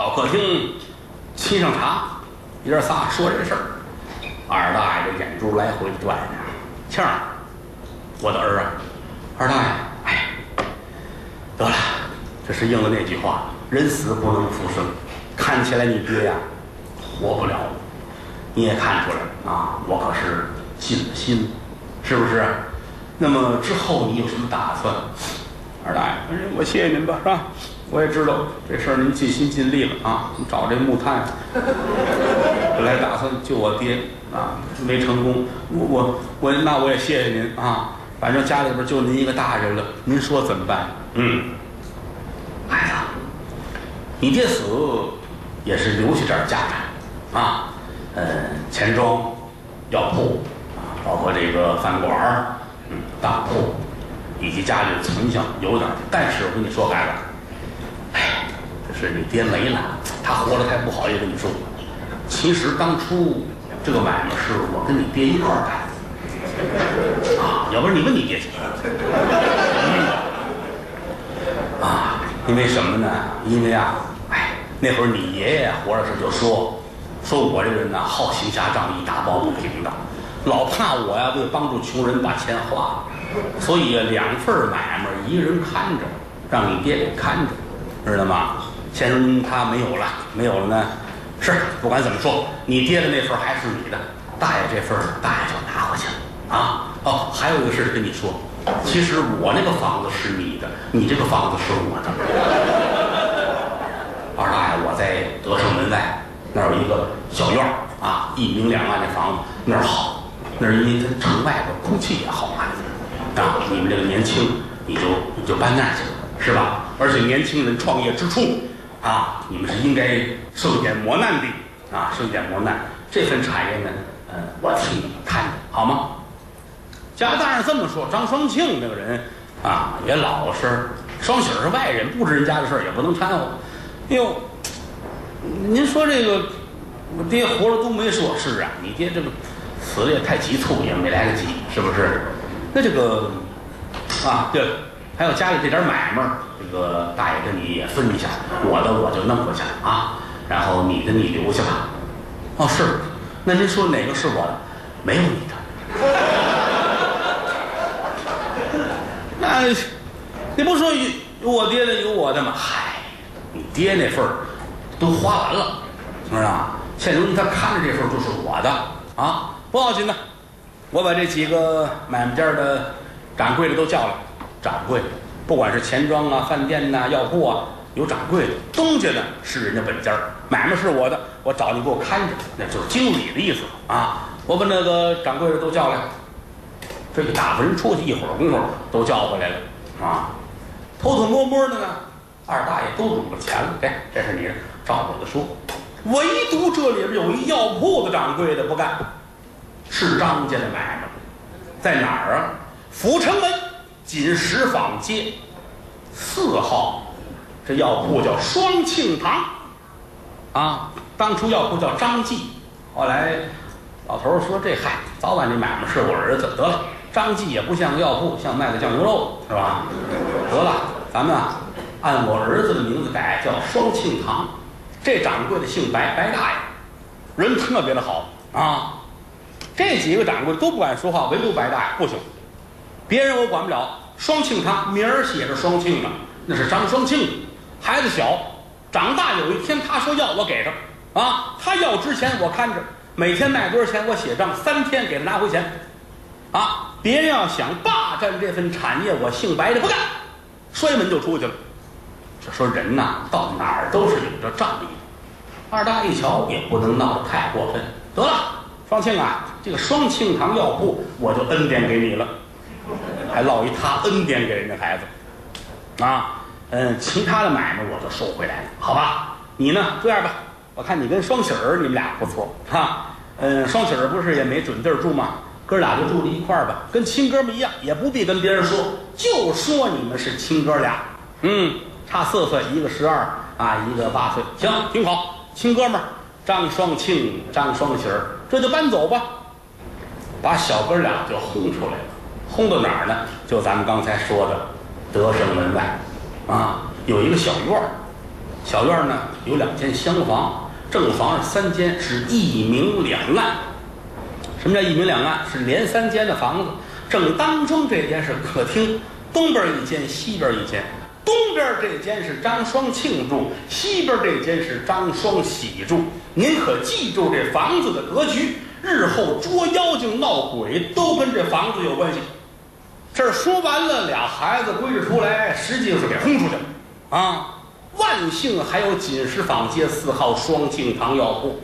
到客厅，沏上茶，爷仨说这事儿。二大爷这眼珠来回转呀，庆儿，我的儿啊，二大爷，哎，得了，这是应了那句话，人死不能复生。看起来你爹呀，活不了。你也看出来啊，我可是尽了心，是不是？那么之后你有什么打算？二大爷，我谢谢您吧，是吧？我也知道这事儿您尽心尽力了啊，你找这木炭，本来打算救我爹啊，没成功。我我我，那我也谢谢您啊。反正家里边就您一个大人了，您说怎么办？嗯，孩子，你爹死也是留下点家产啊，呃，钱庄、药铺啊，包括这个饭馆儿、嗯，当铺，以及家里的存项有点儿。但是我跟你说，孩子，是你爹没了，他活着还不好意思跟你说。其实当初这个买卖是我跟你爹一块儿干的啊，要不然你问你爹去。啊，因为什么呢？因为啊，哎，那会儿你爷爷活着时就说，说我这个人呢好行侠仗义，打抱不平的，老怕我呀为帮助穷人把钱花了，所以两份买卖一个人看着，让你爹给看着，知道吗？先生他没有了，没有了呢，是不管怎么说，你爹的那份还是你的，大爷这份大爷就拿回去了啊。哦，还有一个事跟你说，其实我那个房子是你的，你这个房子是我的。二大爷，我在德胜门外那儿有一个小院儿啊，一明两暗的房子，那儿好，那儿因为它城外边空气也好嘛，啊，你们这个年轻，你就你就搬那儿去，是吧？而且年轻人创业之初啊，你们是应该受一点磨难的啊，受一点磨难。这份产业呢，嗯，我替你们看着，好吗？家大人这么说，张双庆这个人啊也老实，双喜是外人，不知人家的事儿也不能掺和。哎呦，您说这个，我爹活着都没说，是啊，你爹这个死的也太急促，也没来得及，是不是？那这个啊，对，还有家里这点买卖儿，这个大爷跟你也分一下，我的我就弄回去啊，然后你的你留下吧。哦，是，那您说哪个是我的？没有你的。那 你不说有有我爹的有我的吗？嗨，你爹那份儿都花完了，是不是啊？现如今他看着这份儿就是我的啊，不要紧的，我把这几个买卖家的掌柜的都叫来，掌柜的，不管是钱庄啊、饭店呐、药铺啊，有掌柜的，东家呢是人家本家，买卖是我的，我找你给我看着，那就是经理的意思啊。我把那个掌柜的都叫来。这个打发人出去一会儿功夫都叫回来了啊，偷偷摸摸的呢，二大爷都拢了钱了，哎，这是你的，照我的说，唯独这里边有一药铺的掌柜的不干，是张家的买卖，在哪儿啊？阜成门锦石坊街四号，这药铺叫双庆堂啊，当初药铺叫张记，后来老头儿说这嗨，早晚这买卖是我儿子，得了。张记也不像个药铺，像卖个酱牛肉是吧？得了，咱们啊，按我儿子的名字改，叫双庆堂。这掌柜的姓白，白大爷，人特别的好啊。这几个掌柜都不敢说话，唯独白大爷不行。别人我管不了，双庆堂名儿写着双庆呢，那是张双庆。孩子小，长大有一天他说要我给他啊，他要之前我看着，每天卖多少钱我写账，三天给他拿回钱。啊！别人要想霸占这份产业，我姓白的不干，摔门就出去了。就说人呐，到哪儿都是有着仗义的。二大一瞧，也不能闹得太过分。得了，双庆啊，这个双庆堂药铺，我就恩典给你了，还落一他恩典给人家孩子。啊，嗯，其他的买卖我就收回来了，好吧？你呢？这样吧，我看你跟双喜儿，你们俩不错，哈。嗯，双喜儿不是也没准地儿住吗？哥俩就住在一块儿吧，跟亲哥们一样，也不必跟别人说，就说你们是亲哥俩。嗯，差四岁，一个十二啊，一个八岁，行，挺好，亲哥们儿，张双庆、张双喜儿，这就搬走吧，把小哥俩就轰出来了，轰到哪儿呢？就咱们刚才说的德胜门外，啊，有一个小院儿，小院儿呢有两间厢房，正房是三间，是一明两暗。什么叫一明两暗？是连三间的房子，正当中这间是客厅，东边一间，西边一间。东边这间是张双庆住，西边这间是张双喜住。您可记住这房子的格局，日后捉妖精闹鬼都跟这房子有关系。这儿说完了，俩孩子归置出来，实际是给轰出去了啊！万幸还有锦石坊街四号双庆堂药铺，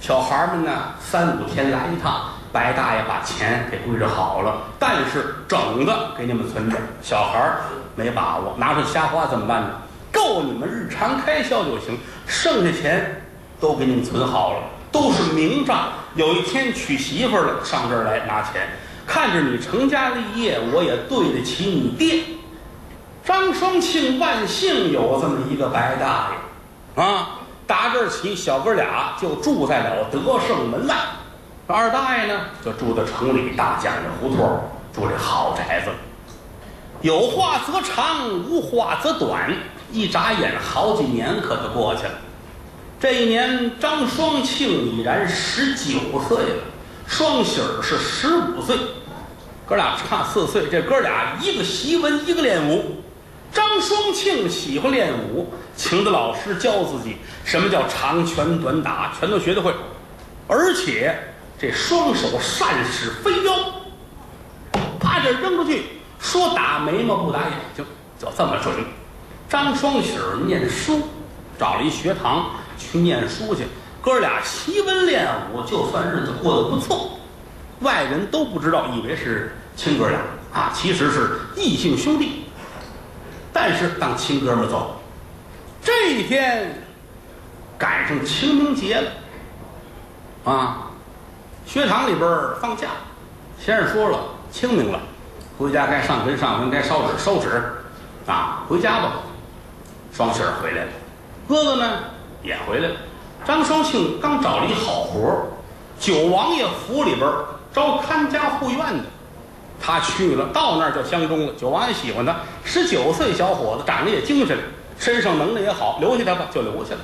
小孩们呢三五天来一趟，白大爷把钱给归置好了，但是整的给你们存着，小孩儿没把握，拿出去瞎花怎么办呢？够你们日常开销就行，剩下钱都给你们存好了，都是明账。有一天娶媳妇了，上这儿来拿钱。看着你成家立业，我也对得起你爹。张双庆万幸有这么一个白大爷，啊，打这儿起，小哥俩就住在了德胜门外。二大爷呢，就住在城里大将这胡同，住这好宅子。有话则长，无话则短，一眨眼好几年可就过去了。这一年，张双庆已然十九岁了。双喜儿是十五岁，哥俩差四岁。这哥俩一个习文，一个练武。张双庆喜欢练武，请的老师教自己什么叫长拳短打，全都学得会。而且这双手善使飞镖，啪这扔出去，说打眉毛不打眼睛，就这么准。张双喜儿念书，找了一学堂去念书去。哥俩习文练武，就算日子过得不错，外人都不知道，以为是亲哥俩啊，其实是异姓兄弟。但是当亲哥们走，这一天赶上清明节了啊，学堂里边放假，先生说了，清明了，回家该上坟上坟，该烧纸烧纸，啊，回家吧。双喜儿回来了，哥哥呢也回来了。张双庆刚找了一好活儿，九王爷府里边招看家护院的，他去了，到那儿就相中了。九王爷喜欢他，十九岁小伙子，长得也精神，身上能耐也好，留下他吧，就留下了。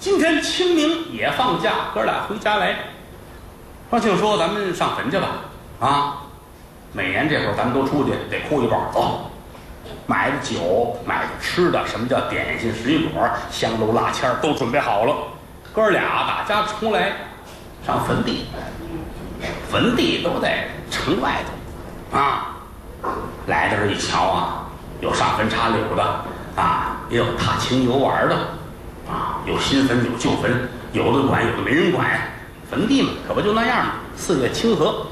今天清明也放假，哥俩回家来。双庆说：“咱们上坟去吧，啊，每年这会儿咱们都出去得哭一包，走，买的酒，买的吃的，什么叫点心、水果、香炉、蜡签都准备好了。”哥俩打家出来，上坟地，坟地都在城外头，啊，来的人一瞧啊，有上坟插柳的，啊，也有踏青游玩的，啊，有新坟有旧坟，有的管有的没人管，坟地嘛，可不就那样嘛。四月清河，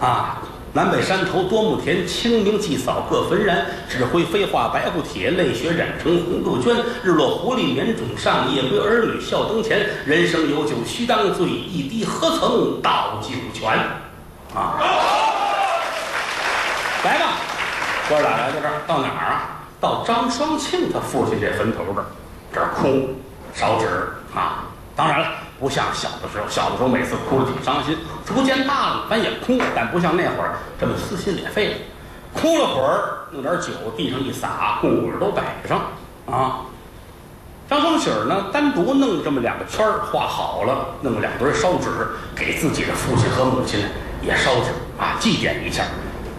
啊。南北山头多木田，清明祭扫各焚燃。纸灰飞化白虎铁，泪血染成红杜鹃。日落狐狸眠冢上，夜归儿女笑灯前。人生有酒须当醉，一滴何曾到酒泉？啊！来吧，哥俩来到这儿，到哪儿啊？到张双庆他父亲这坟头这儿，这儿哭烧纸啊！当然了。不像小的时候，小的时候每次哭了挺伤心。逐渐大了，咱也哭，但不像那会儿这么撕心裂肺了。哭了会儿，弄点酒地上一撒，供果都摆上啊。张双喜儿呢，单独弄这么两个圈儿，画好了，弄两堆烧纸，给自己的父亲和母亲呢也烧纸啊，祭奠一下。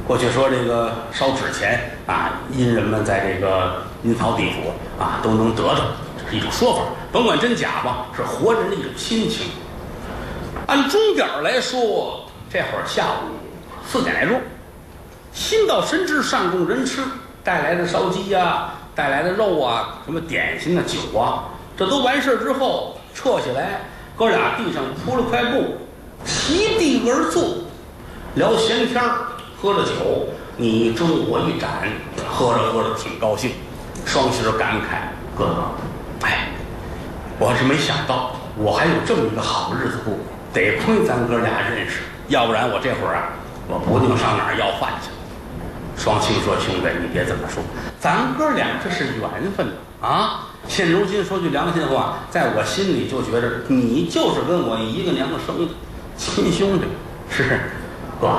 过去说这个烧纸钱啊，阴人们在这个阴曹地府啊都能得着。一种说法，甭管真假吧，是活人的一种心情。按钟点来说，这会儿下午四点来钟，心到神知上供人吃，带来的烧鸡呀，带来的肉啊，什么点心啊、酒啊，这都完事儿之后撤下来，哥俩地上铺了块布，席地而坐，聊闲天喝着酒，你一盅我一盏，喝着喝着挺高兴。双膝儿感慨：“哥哥。”哎，我是没想到，我还有这么一个好日子过。得亏咱哥俩认识，要不然我这会儿啊，我不定上哪儿要饭去了。双清说：“兄弟，你别这么说，咱哥俩这是缘分啊。现如今说句良心话，在我心里就觉着你就是跟我一个娘生的亲兄弟。是哥，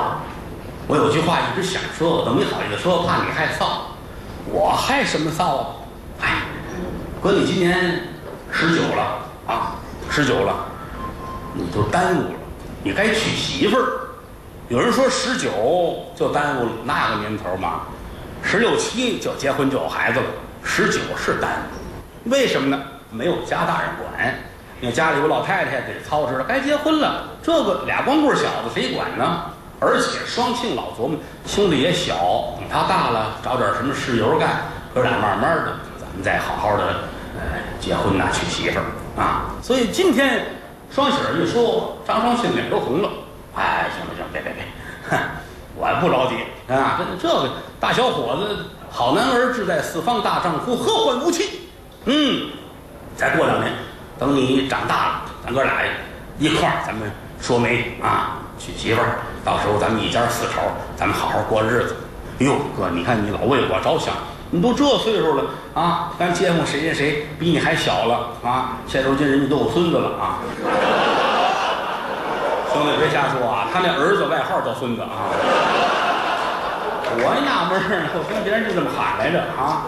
我有句话一直想说，我都没好意思说，怕你害臊。我害什么臊啊？哎。哥，你今年十九了啊，十九了，你就耽误了，你该娶媳妇儿。有人说十九就耽误了，那个年头嘛，十六七就结婚就有孩子了，十九是耽误。为什么呢？没有家大人管，你家里有老太太得操持了，该结婚了，这个俩光棍小子谁管呢？而且双庆老琢磨，兄弟也小，等他大了找点什么事由干，哥俩慢慢的，咱们再好好的呃结婚呐，娶媳妇儿啊。所以今天双喜儿一说，张双庆脸都红了。哎，行了行了，别别别，哼，我不着急啊。这这个大小伙子，好男儿志在四方，大丈夫何患无妻？嗯，再过两年，等你长大了，咱哥俩一块儿，咱们说媒啊，娶媳妇儿。到时候咱们一家四口，咱们好好过日子。哟，哥，你看你老为我着想，你都这岁数了啊，咱街坊谁谁谁比你还小了啊？现如今人家都有孙子了啊。兄弟，别瞎说啊！他那儿子外号叫孙子啊。我纳闷儿，我跟别人就这么喊来着啊。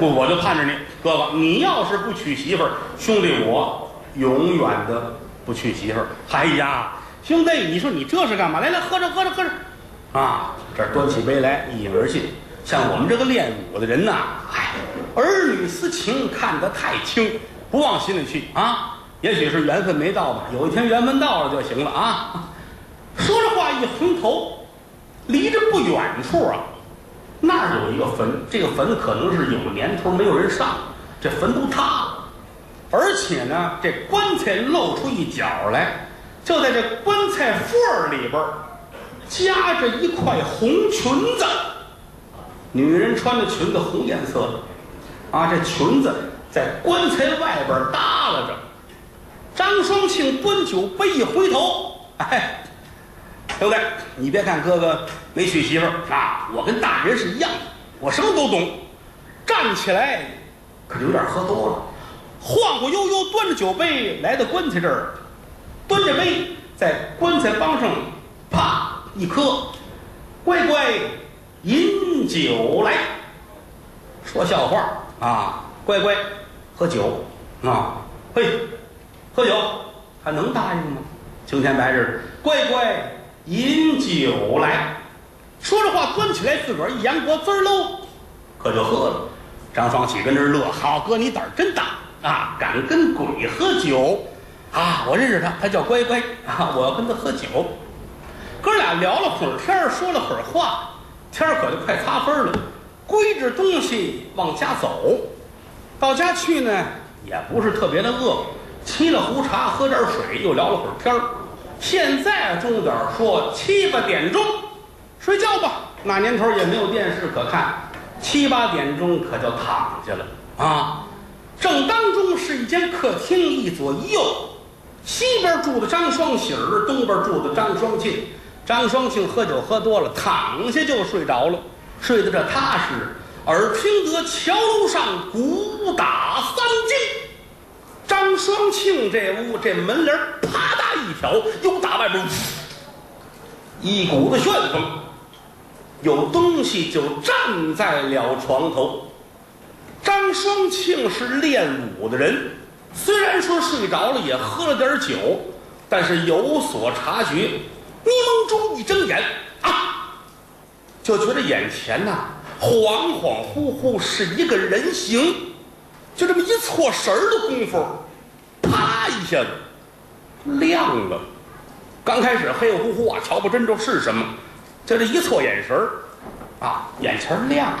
不，我就盼着你，哥哥，你要是不娶媳妇儿，兄弟我永远的不娶媳妇儿。哎呀，兄弟，你说你这是干嘛？来来，喝着喝着喝着，啊，这端起杯来，一饮而尽。像我们这个练武的人呐，哎，儿女私情看得太轻，不往心里去啊。也许是缘分没到吧，有一天缘分到了就行了啊！说着话一回头，离着不远处啊，那儿有一个坟，这个坟可能是有年头没有人上，这坟都塌了，而且呢，这棺材露出一角来，就在这棺材缝儿里边夹着一块红裙子，女人穿的裙子红颜色的，啊，这裙子在棺材外边耷拉着。张双庆端酒杯一回头，哎，对不对，你别看哥哥没娶媳妇儿啊，我跟大人是一样的，我什么都懂。站起来，可是有点喝多了，晃晃悠悠端着酒杯来到棺材这儿，端着杯在棺材帮上啪一磕，乖乖酒来。说笑话啊，乖乖喝酒啊，嘿。喝酒他能答应吗？青天白日，乖乖饮酒来。说着话，端起来自个儿一扬脖，滋喽，可就喝了。张双喜跟这乐，好哥，你胆儿真大啊，敢跟鬼喝酒啊！我认识他，他叫乖乖啊，我要跟他喝酒。哥俩聊了会儿天，说了会儿话，天儿可就快擦分了。归置东西往家走，到家去呢，也不是特别的饿。沏了壶茶，喝点水，又聊了会儿天儿。现在钟点说七八点钟，睡觉吧。那年头也没有电视可看，七八点钟可就躺下了啊。正当中是一间客厅，一左一右，西边住的张双喜儿，东边住的张双庆。张双庆喝酒喝多了，躺下就睡着了，睡得这踏实。耳听得桥楼上鼓打三更。张双庆这屋这门帘啪嗒一挑，又打外边一股子旋风，有东西就站在了床头。张双庆是练武的人，虽然说睡着了，也喝了点酒，但是有所察觉。迷蒙中一睁眼啊，就觉得眼前呐恍恍惚惚是一个人形。就这么一错神儿的功夫，啪一下子亮了。刚开始黑乎乎啊，瞧不真着是什么。就这一错眼神儿啊，眼前亮，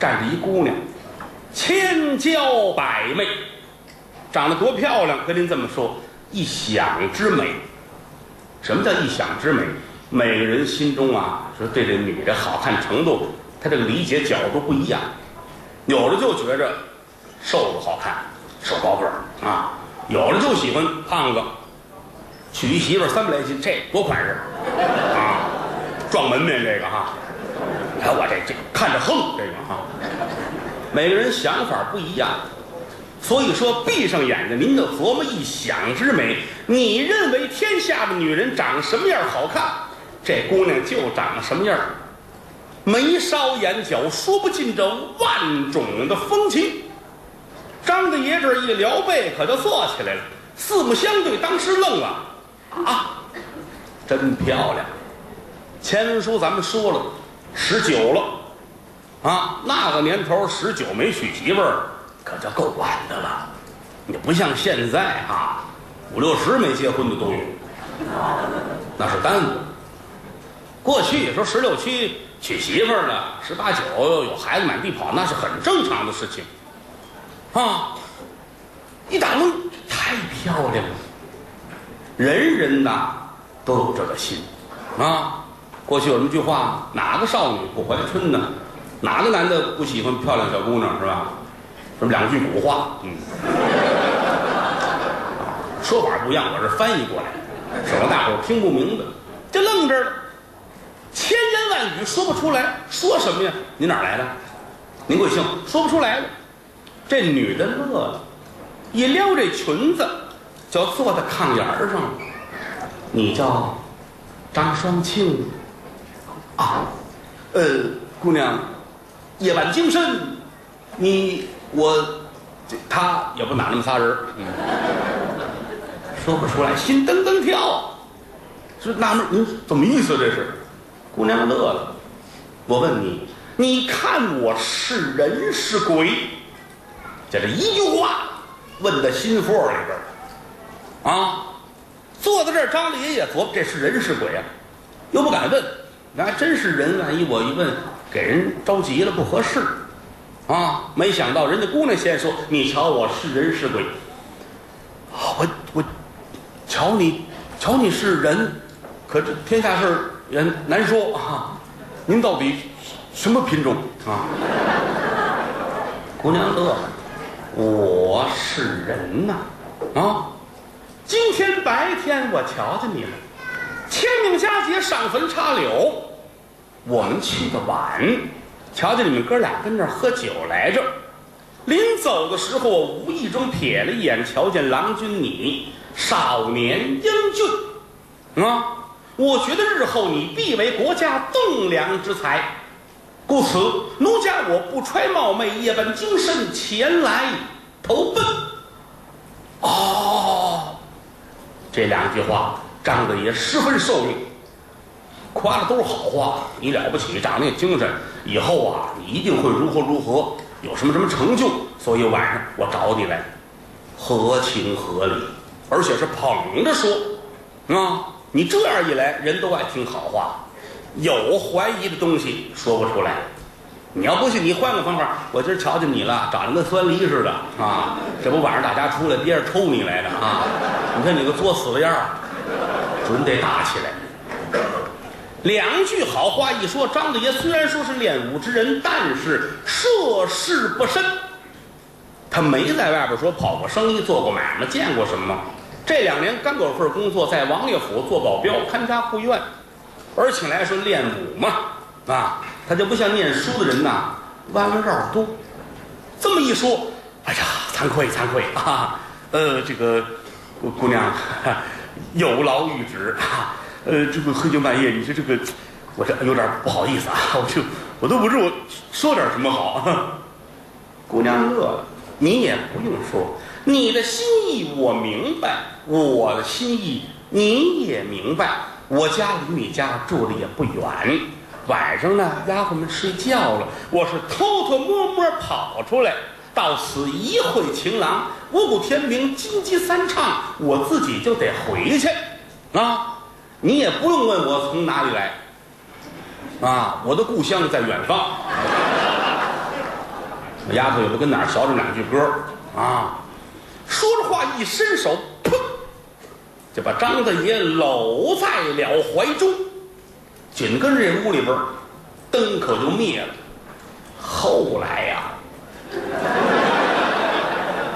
站着一姑娘，千娇百媚，长得多漂亮！跟您这么说，一想之美。什么叫一想之美？每个人心中啊，说对这女的好看程度，他这个理解角度不一样。有的就觉着。瘦子好看，瘦高个儿啊，有的就喜欢胖子，娶一媳妇三百来斤，这多款式啊，撞门面这个哈，你看我这这看着横这个哈，每个人想法不一样，所以说闭上眼睛，您就琢磨一想之美，你认为天下的女人长什么样好看，这姑娘就长什么样，眉梢眼角说不尽这万种的风情。张大爷这一撩背，可就坐起来了，四目相对，当时愣了，啊，真漂亮！前文书咱们说了，十九了，啊，那个年头十九没娶媳妇儿，可就够晚的了。你不像现在啊，五六十没结婚的都有，那是耽误。过去说十六七娶媳妇儿了，十八九有孩子满地跑，那是很正常的事情，啊！一打愣，太漂亮了，人人呐都有这个心，啊！过去有那么句话，哪个少女不怀春呢？哪个男的不喜欢漂亮小姑娘是吧？这么两句古话，嗯，说法不一样，我这翻译过来，省得大伙听不明白，就愣这儿了。千言万语说不出来，说什么呀？您哪来的？您贵姓？说不出来了。这女的乐了，一撩这裙子，就坐在炕沿上了。你叫张双庆啊？呃，姑娘，夜半精深，你我这他也不哪那么仨人儿嗯，说不出来，心噔噔跳，是纳闷，您怎么意思？这是？姑娘乐了，我问你，你看我是人是鬼？就这一句话，问到心窝里边儿啊！坐在这儿，张大爷也琢磨，这是人是鬼啊？又不敢问，那还真是人，万一我一问，给人着急了，不合适啊！没想到人家姑娘先说：“你瞧我是人是鬼？”我我瞧你，瞧你是人，可这天下事儿。也难说啊，您到底什么品种啊？姑娘乐了，我是人呐，啊！今天白天我瞧见你了，清明佳节上坟插柳，我们去的晚，瞧见你们哥俩跟那儿喝酒来着。临走的时候，我无意中瞥了一眼，瞧见郎君你少年英俊，啊！我觉得日后你必为国家栋梁之才，故此奴家我不揣冒昧，夜半精神前来投奔。哦，这两句话，张大爷十分受用，夸的都是好话。你了不起，长得也精神，以后啊，你一定会如何如何，有什么什么成就。所以晚上我找你来，合情合理，而且是捧着说，啊。你这样一来，人都爱听好话，有怀疑的东西说不出来。你要不信，你换个方法。我今儿瞧见你了，长得跟酸梨似的啊！这不晚上大家出来，憋着抽你来的啊！你看你个作死的样儿，准得打起来。两句好话一说，张大爷虽然说是练武之人，但是涉世不深，他没在外边说跑过生意、做过买卖、见过什么。这两年刚有份工作，在王爷府做保镖，看家护院，而且来说练武嘛，啊，他就不像念书的人呐，弯弯绕多。这么一说，哎呀，惭愧惭愧啊，呃，这个姑娘有劳御旨啊，呃，这个黑更半夜，你说这个，我这有点不好意思啊，我就我都不知我说点什么好。姑娘乐了，你也不用说。你的心意我明白，我的心意你也明白。我家离你家住的也不远，晚上呢，丫鬟们睡觉了，我是偷偷摸摸跑出来，到此一会情郎，五谷天明，金鸡三唱，我自己就得回去啊！你也不用问我从哪里来啊，我的故乡在远方。丫头也不跟哪儿学这两句歌啊。说着话，一伸手，砰，就把张大爷搂在了怀中。紧跟着这屋里边，灯可就灭了。后来呀，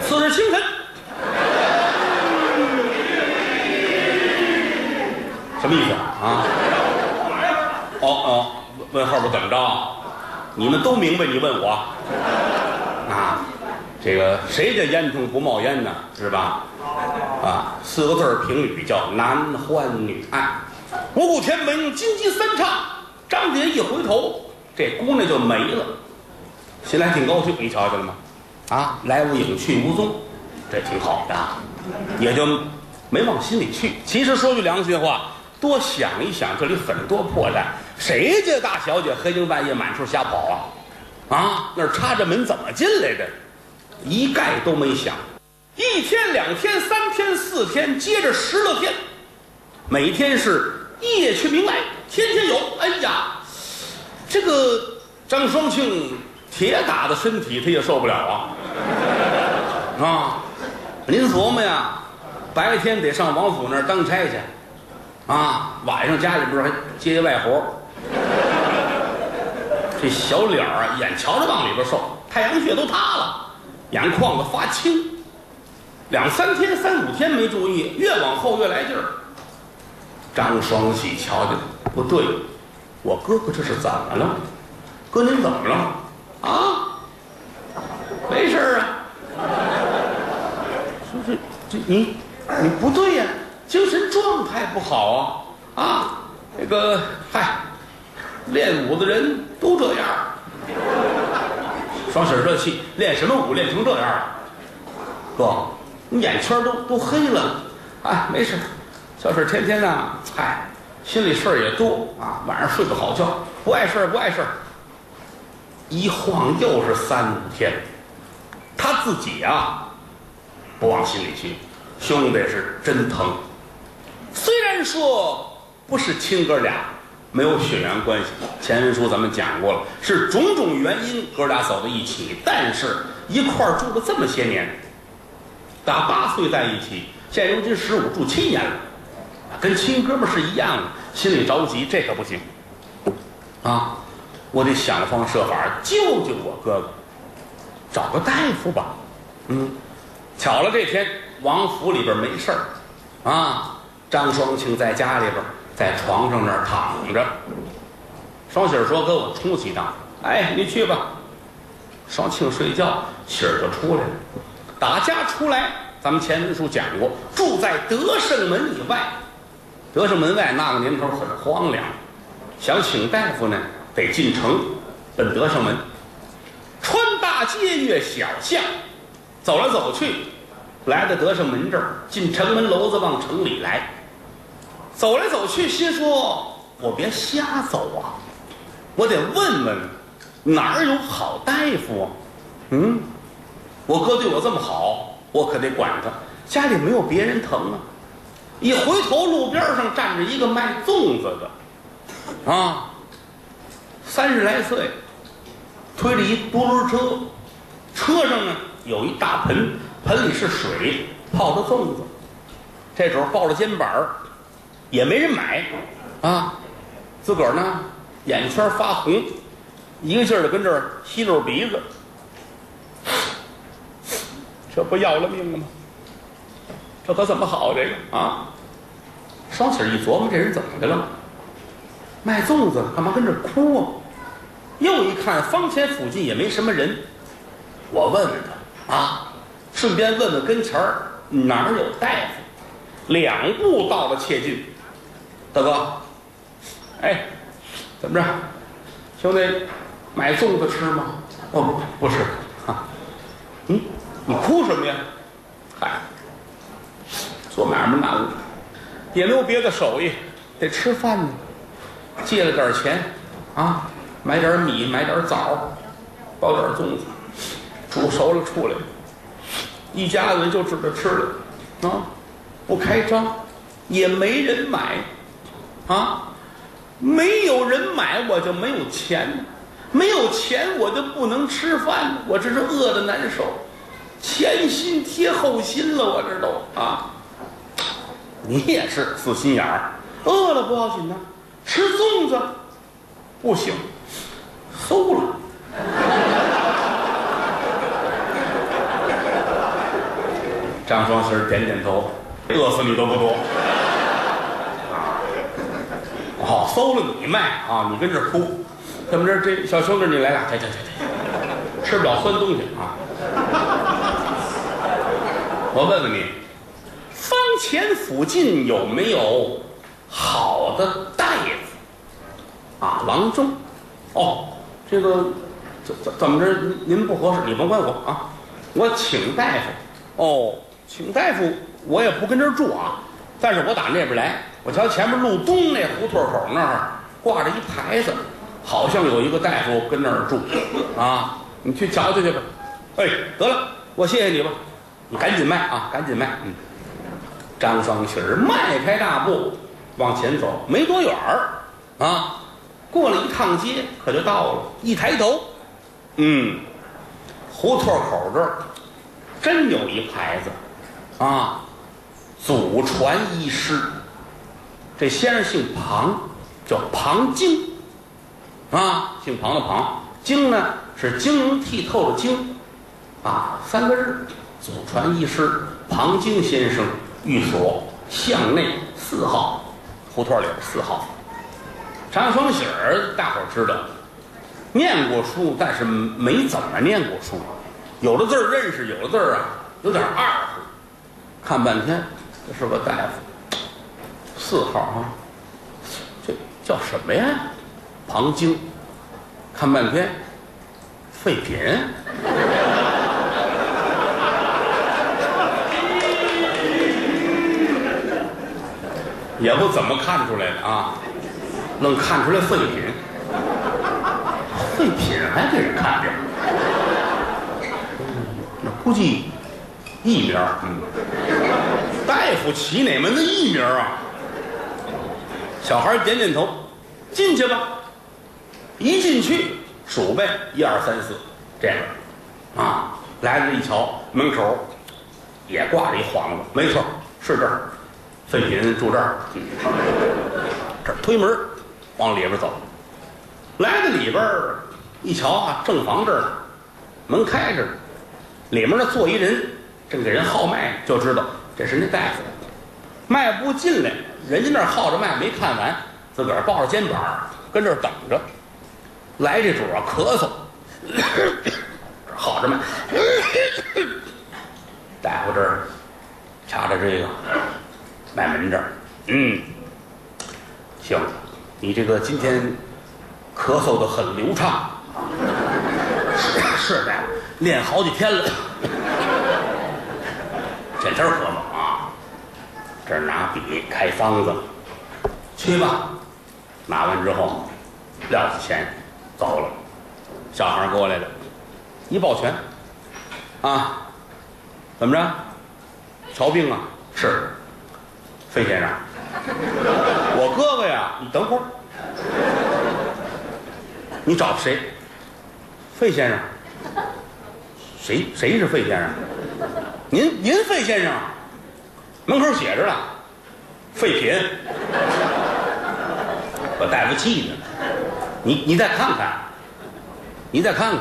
次日清晨，什么意思啊？哦哦，问后边怎么着？你们都明白？你问我啊？这个谁家烟囱不冒烟呢？是吧？啊，四个字儿评语叫男欢女爱。五谷天明，金鸡三唱。张杰一回头，这姑娘就没了。心里还挺高兴，你瞧见了吗？啊，来无影去无踪，这挺好的，也就没往心里去。其实说句良心话，多想一想，这里很多破绽，谁家大小姐黑更半夜满处瞎跑啊？啊，那插着门怎么进来的？一概都没想。一天、两天、三天、四天，接着十来天，每天是夜去明来，天天有。哎呀，这个张双庆铁打的身体他也受不了啊！啊，您琢磨呀，白天得上王府那儿当差去，啊，晚上家里边还接接外活这小脸儿啊，眼瞧着往里边瘦，太阳穴都塌了，眼眶子发青。两三天、三五天没注意，越往后越来劲儿。张双喜瞧见，不对，我哥哥这是怎么了？哥您怎么了？啊？没事啊。说这这你你不对呀，精神状态不好啊啊！那个嗨，练武的人都这样。双喜这气，练什么武练成这样？哥。你眼圈都都黑了，哎，没事，小婶天天呢，嗨，心里事儿也多啊，晚上睡不好觉，不碍事儿不碍事儿。一晃又是三五天，他自己啊，不往心里去，兄弟是真疼。虽然说不是亲哥俩，没有血缘关系，前文书咱们讲过了，是种种原因哥俩走到一起，但是一块儿住了这么些年。打八岁在一起，现如今十五住七年了，跟亲哥们是一样的，心里着急，这可不行，啊，我得想方设法救救我哥哥，找个大夫吧，嗯，巧了这天王府里边没事儿，啊，张双庆在家里边在床上那儿躺着，双喜儿说：“哥，我出去一趟。”哎，你去吧。双庆睡觉，喜儿就出来了。打家出来，咱们前文书讲过，住在德胜门以外。德胜门外那个年头很荒凉，想请大夫呢，得进城，奔德胜门，穿大街，越小巷，走来走去，来到德胜门这儿，进城门楼子往城里来，走来走去，心说：我别瞎走啊，我得问问哪儿有好大夫啊？嗯。我哥对我这么好，我可得管他。家里没有别人疼啊！一回头，路边上站着一个卖粽子的，啊，三十来岁，推着一独轮车，车上呢有一大盆，盆里是水，泡着粽子。这时候抱着肩膀也没人买，啊，自个儿呢眼圈发红，一个劲儿的跟这儿吸溜鼻子。这不要了命了吗？这可怎么好？这个啊，双喜一琢磨，这人怎么的了？卖粽子干嘛跟这哭啊？又一看，方前附近也没什么人，我问问他啊，顺便问问跟前儿哪儿有大夫。两步到了切近，大哥，哎，怎么着，兄弟，买粽子吃吗？哦，不是啊，嗯。你哭什么呀？嗨，做买卖难了，也没有别的手艺，得吃饭呢。借了点钱，啊，买点米，买点枣，包点粽子，煮熟了出来，一家子就指着吃了，啊，不开张，也没人买，啊，没有人买，我就没有钱，没有钱我就不能吃饭，我这是饿的难受。前心贴后心了，我这都啊！你也是死心眼儿，饿了不要紧呢，吃粽子不行，馊了。张双喜点点头，饿死你都不多。啊，哦，馊了你卖啊？你跟这哭，怎么着？这小兄弟你来俩，对对对对，吃不了酸东西啊。我问问你，方前附近有没有好的大夫？啊，郎中。哦，这个怎怎怎么着？您不合适，你甭管我啊。我请大夫。哦，请大夫，我也不跟这儿住啊，但是我打那边来，我瞧前面路东那胡同口那儿挂着一牌子，好像有一个大夫跟那儿住啊，你去瞧瞧去吧。哎，得了，我谢谢你吧，你赶紧卖啊，赶紧卖。嗯，张双喜儿迈开大步往前走，没多远儿啊，过了一趟街，可就到了。一抬头，嗯，胡同口这儿真有一牌子啊，祖传医师。这先生姓庞，叫庞京啊，姓庞的庞，京呢是晶莹剔透的晶啊，三个字，祖传医师庞京先生寓所巷内四号，胡同里边四号。张双喜儿，大伙儿知道，念过书，但是没怎么念过书，有的字儿认识，有的字儿啊有点二乎。看半天，这是个大夫，四号啊，这叫什么呀？庞晶。看半天，废品。也不怎么看出来的啊，能看出来废品，废品还给人看着，那估计艺名，嗯，大夫起哪门子艺名啊？小孩点点头，进去吧。一进去数呗，一二三四，这样，啊，来了一瞧，门口也挂着一幌子，没错，是这儿。废品住这儿，这推门往里边走，来到里边一瞧啊，正房这儿呢，门开着呢，里面呢坐一人，正给人号脉，就知道这是那大夫。迈步进来，人家那儿号着脉没看完，自个儿抱着肩膀跟这儿等着。来这主啊，咳嗽，这号着脉，大夫这儿掐着这个。脉门这儿，嗯，行，你这个今天咳嗽的很流畅，是是的，练好几天了，天天咳嗽。这儿拿笔开方子，去吧。拿完之后，撂下钱，走了。小孩过来了，一抱拳，啊，怎么着？瞧病啊？是。费先生，我哥哥呀，你等会儿，你找谁？费先生，谁谁是费先生？您您费先生，门口写着呢，废品，我大夫气的，你你再看看，你再看看，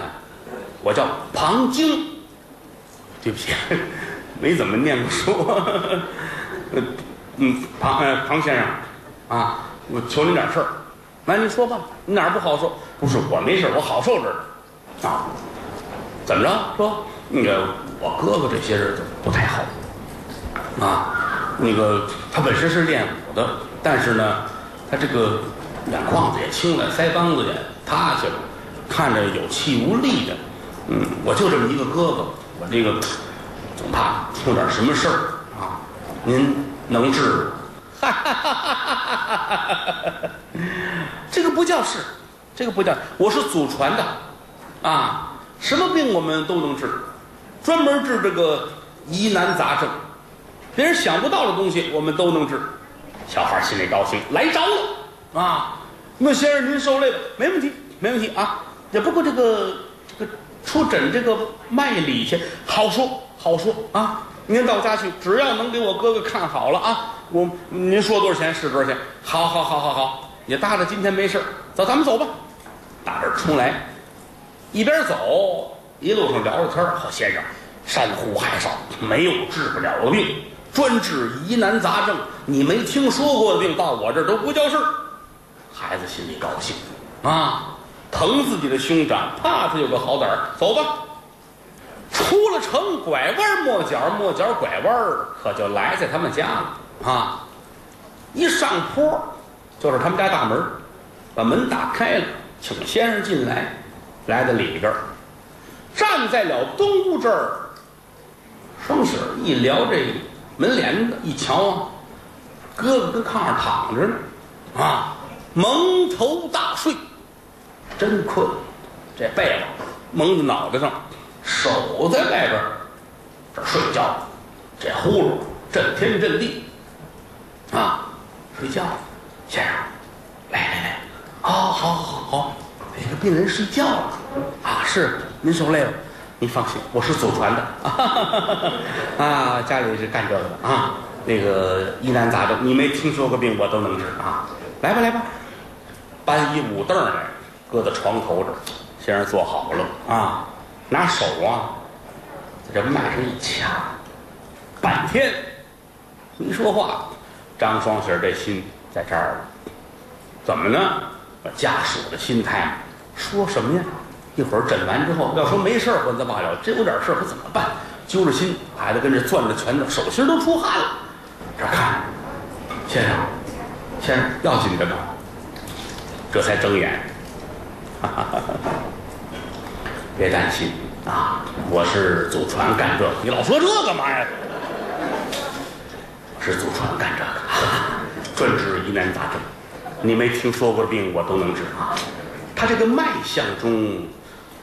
我叫庞晶，对不起，没怎么念过书。嗯，庞呃庞先生，啊，我求您点事儿，来您说吧，你哪儿不好受？不是我没事我好受着呢。啊，怎么着？说那个我哥哥这些日子不太好，啊，那个他本身是练武的，但是呢，他这个眼眶子也青了，腮帮子也塌下了，看着有气无力的。嗯，我就这么一个哥哥，我这个总怕出点什么事儿啊，您。能治，这个不叫是，这个不叫，我是祖传的，啊，什么病我们都能治，专门治这个疑难杂症，别人想不到的东西我们都能治。小孩心里高兴，来着了啊！那先生您受累吧，没问题，没问题啊。也不过这个这个出诊这个脉理去，好说好说啊。您到家去，只要能给我哥哥看好了啊，我您说多少钱是多少钱。好，好，好，好，好，也搭着今天没事走，咱们走吧。打这儿冲来，一边走一路上聊着天好先生，山呼海啸，没有治不了的病，专治疑难杂症。你没听说过的病，到我这儿都不叫事儿。孩子心里高兴啊，疼自己的兄长，怕他有个好歹儿。走吧。出了城，拐弯抹角，抹角拐弯儿，可就来在他们家了啊！一上坡，就是他们家大门，把门打开了，请先生进来，来到里边站在了东屋这儿，双喜儿一聊这门帘子，一瞧啊，哥哥跟炕上躺着呢，啊，蒙头大睡，真困，这被子蒙在脑袋上，手在外边儿这睡觉，这呼噜震天震地，啊，睡觉，先生，来来来，哦，好好好，这个病人睡觉了，啊，是您受累了，您放心，我是祖传的，啊，家里是干这个的啊，那个疑难杂症，你没听说过病，我都能治啊，来吧来吧，搬一五凳来，搁在床头这儿，先生坐好了啊，拿手啊，在这脉上一掐，半天没说话。张双喜这心在这儿了，怎么呢？家属的心态说什么呀？一会儿诊完之后，要说没事儿我再罢了，真有点事儿可怎么办？揪着心，孩子跟这攥着拳头，手心都出汗了。这看，先生，先生要紧着呢，这才睁眼。哈哈哈别担心啊，我是祖传干这个，你老说这干嘛呀？是祖传干这个，专治疑难杂症。你没听说过的病，我都能治啊。他这个脉象中，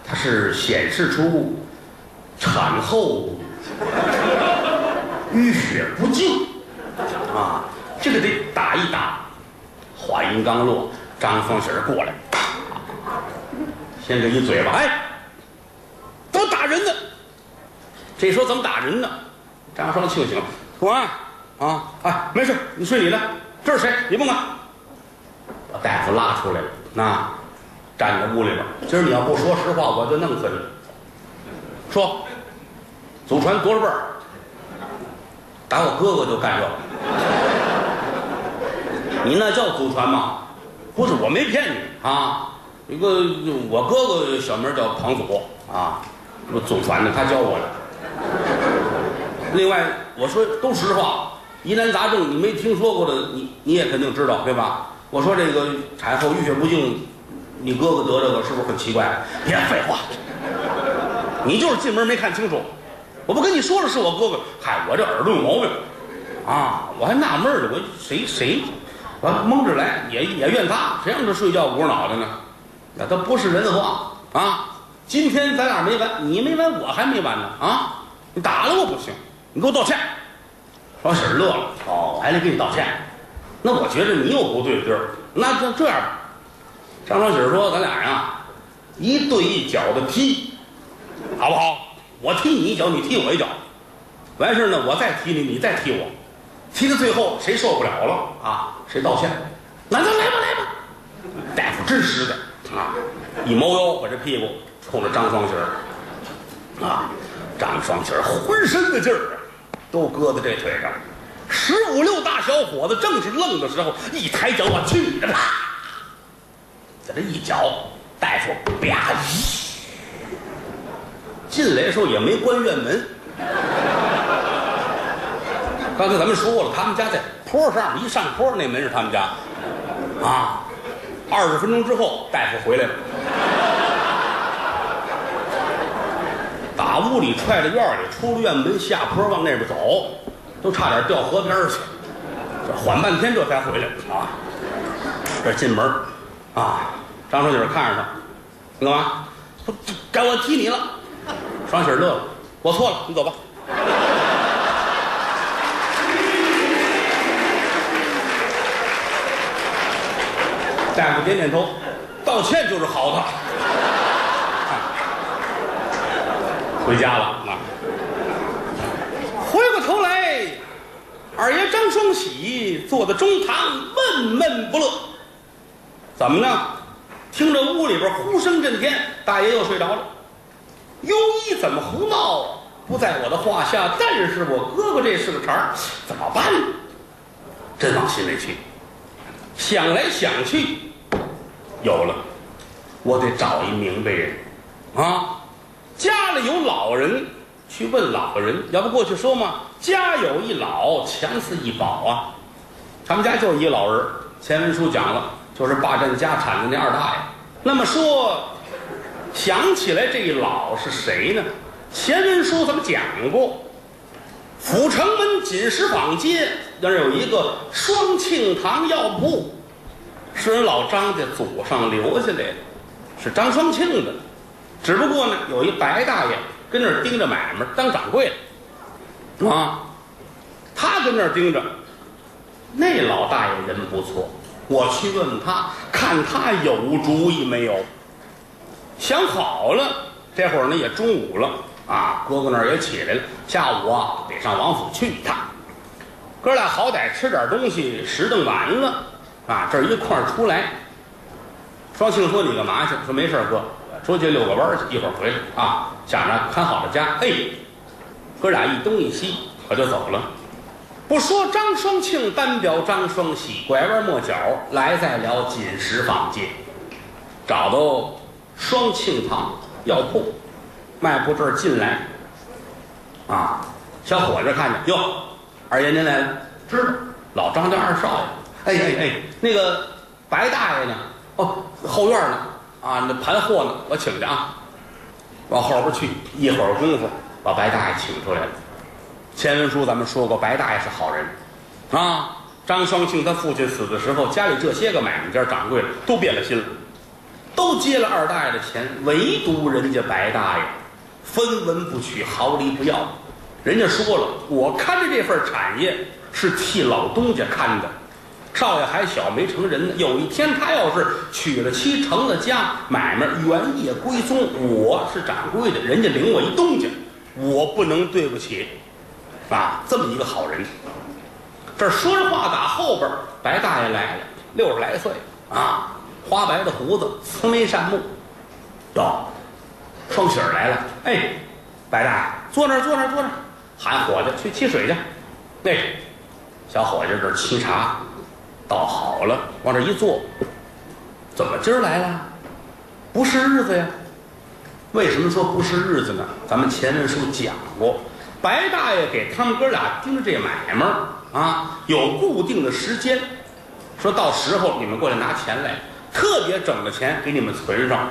它是显示出产后淤血不净啊，这个得打一打。话音刚落，张双喜儿过来，先给一嘴巴，哎，怎么打人呢？这说怎么打人呢？张双庆醒了，说啊啊，哎，没事，你睡你的，这是谁？你甭管。把大夫拉出来了，那站在屋里边。今儿你要不说实话，我就弄死你。说，祖传多少辈儿？打我哥哥就干这个。你那叫祖传吗？不是，我没骗你啊。一个我哥哥小名叫庞祖啊，祖传的，他教我的。另外，我说都实话，疑难杂症你没听说过的，你你也肯定知道，对吧？我说这个产后淤血不净，你哥哥得这个是不是很奇怪？别废话，你就是进门没看清楚。我不跟你说了是我哥哥，嗨，我这耳朵有毛病啊，我还纳闷呢，我谁谁，我蒙着来也也怨他，谁让他睡觉捂着脑袋呢？那都不是人话啊！今天咱俩没完，你没完，我还没完呢啊！你打了我不行，你给我道歉。双喜儿乐了，哦，我还得给你道歉。那我觉得你有不对的地儿，那就这样吧。张双喜说：“咱俩呀，一对一脚的踢，好不好？我踢你一脚，你踢我一脚，完事呢，我再踢你，你再踢我，踢到最后谁受不了了啊？谁道歉？那就来吧，来吧。”大夫真实的啊，一猫腰把这屁股冲着张双喜啊，张双喜浑身的劲儿啊，都搁在这腿上。十五六大小伙子正是愣的时候，一抬脚，我去你的！啪，在这一脚，大夫吧唧进来的时候也没关院门。刚才咱们说了，他们家在坡上，一上坡那门是他们家啊。二十分钟之后，大夫回来了，打屋里踹到院里，出了院门，下坡往那边走。都差点掉河边去，这缓半天这才回来啊！这进门啊，张双喜看着他，你干嘛？该我踢你了。双喜乐了，我错了，你走吧。大夫点点头，道歉就是好的。回家了啊。回过头来，二爷张双喜坐在中堂，闷闷不乐。怎么呢？听着屋里边呼声震天，大爷又睡着了。庸医怎么胡闹？不在我的话下，但是我哥哥这是个茬儿，怎么办呢？真往心里去。想来想去，有了，我得找一明白人啊！家里有老人。去问老人，要不过去说嘛，家有一老，强似一宝啊。他们家就一老人，前文书讲了，就是霸占家产的那二大爷。那么说，想起来这一老是谁呢？前文书咱们讲过，阜成门锦石坊街那儿有一个双庆堂药铺，是人老张家祖上留下来的，是张双庆的。只不过呢，有一白大爷跟那儿盯着买卖当掌柜的，啊，他跟那儿盯着。那老大爷人不错，我去问问他，看他有主意没有。想好了，这会儿呢也中午了啊，哥哥那儿也起来了，下午啊得上王府去一趟。哥俩好歹吃点东西，时顿完了啊，这一块儿出来。双庆说：“你干嘛去？”说：“没事哥，出去遛个弯去，一会儿回来啊，想着看好了家。”哎，哥俩一东一西，可就走了。不说张双庆，单表张双喜，拐弯抹角来在了锦石坊街，找到双庆堂药铺，卖铺这儿进来，啊，小伙子看见哟，二爷您来了，知道老张家二少爷，哎哎哎，那个白大爷呢？哦，后院呢，啊，那盘货呢，我请去啊，往后边去，一会儿功夫把白大爷请出来了。前文书咱们说过，白大爷是好人，啊，张双庆他父亲死的时候，家里这些个买卖家掌柜的都变了心了，都接了二大爷的钱，唯独人家白大爷分文不取，毫厘不要。人家说了，我看着这份产业是替老东家看的，少爷还小没成人呢。有一天他要是娶了妻成了家，买卖原业归宗，我是掌柜的，人家领我一东家，我不能对不起。啊，这么一个好人，这说着话，打后边白大爷来了，六十来岁啊，花白的胡子，慈眉善目，到，双喜儿来了，哎，白大爷坐那儿，坐那儿，坐那儿，喊伙计去沏水去。那小伙计这沏茶，倒好了，往这一坐，怎么今儿来了？不是日子呀？为什么说不是日子呢？咱们前文书讲过。白大爷给他们哥俩盯着这买卖啊，有固定的时间，说到时候你们过来拿钱来，特别整的钱给你们存上。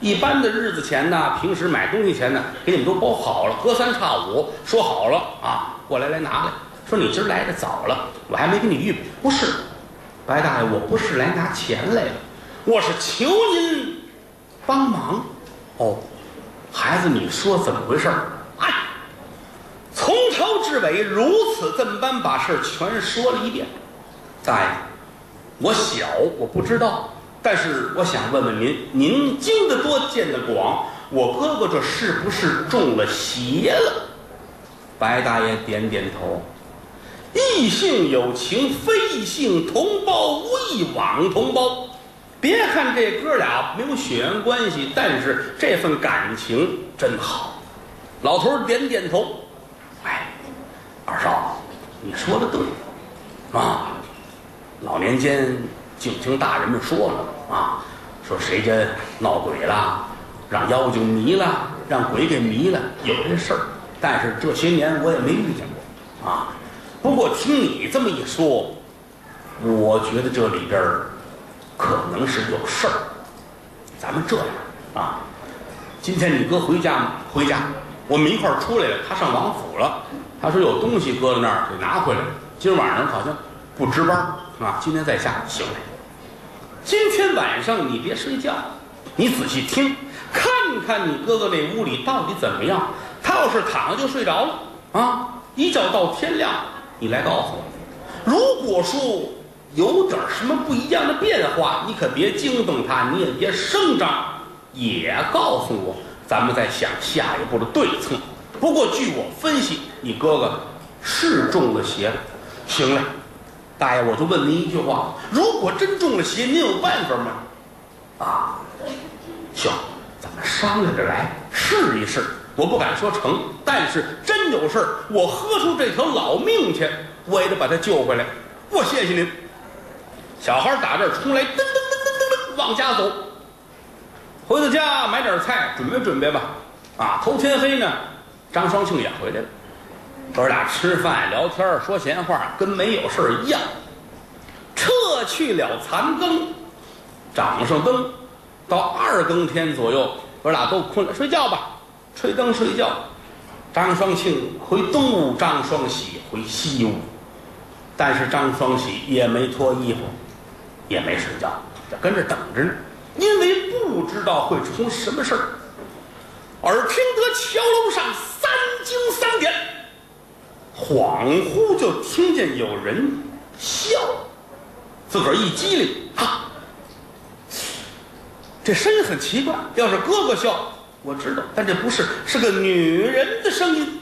一般的日子钱呢，平时买东西钱呢，给你们都包好了，隔三差五说好了啊，过来来拿来。说你今儿来的早了，我还没给你预备。不是，白大爷，我不是来拿钱来的，我是求您帮忙。哦，孩子，你说怎么回事？儿。从头至尾如此这么般把事儿全说了一遍。大爷，我小我不知道，但是我想问问您，您经得多见得广，我哥哥这是不是中了邪了？白大爷点点头。异性有情，非异性同胞无异网同胞。别看这哥俩没有血缘关系，但是这份感情真好。老头点点头。二少，你说的对，啊，老年间就听大人们说了啊，说谁家闹鬼了，让妖精迷了，让鬼给迷了，有这事儿。但是这些年我也没遇见过，啊，不过听你这么一说，我觉得这里边儿可能是有事儿。咱们这样啊，今天你哥回家吗？回家。我们一块儿出来了，他上王府了。他说有东西搁在那儿，得拿回来。今晚上好像不值班啊，今天在家。行，今天晚上你别睡觉，你仔细听，看看你哥哥那屋里到底怎么样。他要是躺着就睡着了啊，一觉到天亮，你来告诉我。如果说有点什么不一样的变化，你可别惊动他，你也别声张，也告诉我。咱们再想下一步的对策。不过据我分析，你哥哥是中了邪了。行了，大爷，我就问您一句话：如果真中了邪，您有办法吗？啊，行，咱们商量着来，试一试。我不敢说成，但是真有事儿，我喝出这条老命去，我也得把他救回来。我谢谢您。小孩打这儿出来，噔噔噔噔噔噔往家走。回到家买点菜，准备准备吧。啊，头天黑呢，张双庆也回来了，哥俩吃饭聊天说闲话，跟没有事一样。撤去了残羹，掌上灯，到二更天左右，哥俩都困了，睡觉吧，吹灯睡觉。张双庆回东屋，张双喜回西屋，但是张双喜也没脱衣服，也没睡觉，就跟着等着呢，因为不知道会出什么事儿。耳听得桥楼上三更三点，恍惚就听见有人笑，自个儿一激灵，哈，这声音很奇怪。要是哥哥笑，我知道，但这不是，是个女人的声音，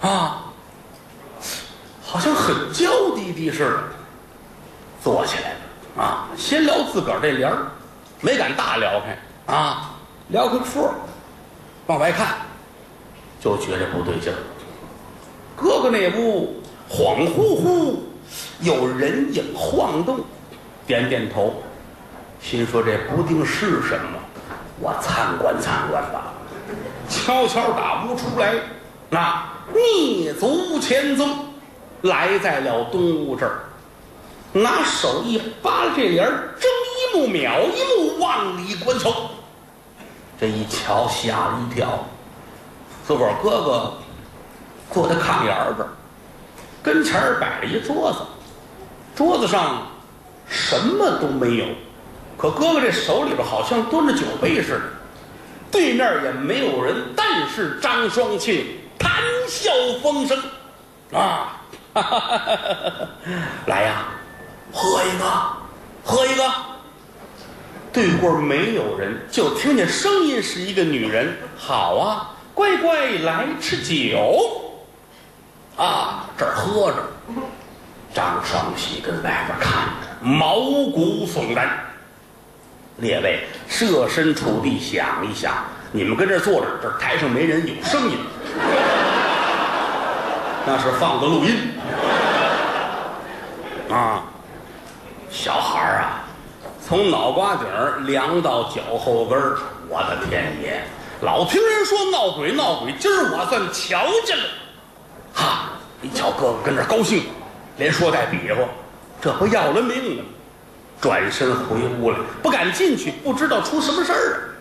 啊，好像很娇滴滴似的，坐起来了啊，先聊自个儿这帘儿，没敢大撩开啊，撩开缝。往外看，就觉得不对劲儿。哥哥那屋恍惚惚有人影晃动，点点头，心说这不定是什么，我参观参观吧。悄悄打屋出来，那蹑足前走，来在了东屋这儿，拿手一扒这帘儿，睁一目秒一目，往里观瞧。这一瞧，吓了一跳。自个儿哥哥坐在炕沿儿这儿，跟前儿摆着一桌子，桌子上什么都没有，可哥哥这手里边好像端着酒杯似的。对面也没有人，但是张双庆谈笑风生，啊，哈哈哈哈哈来呀，喝一个，喝一个。对过没有人，就听见声音是一个女人。好啊，乖乖来吃酒。啊，这儿喝着，张双喜跟外边看着，毛骨悚然。列位设身处地想一想，你们跟这儿坐着，这台上没人，有声音，那是放的录音。啊，小孩儿啊。从脑瓜顶儿凉到脚后跟儿，我的天爷！老听人说闹鬼闹鬼，今儿我算瞧见了。哈！你瞧哥哥跟这高兴，连说带比划，这不要了命了。转身回屋来，不敢进去，不知道出什么事儿了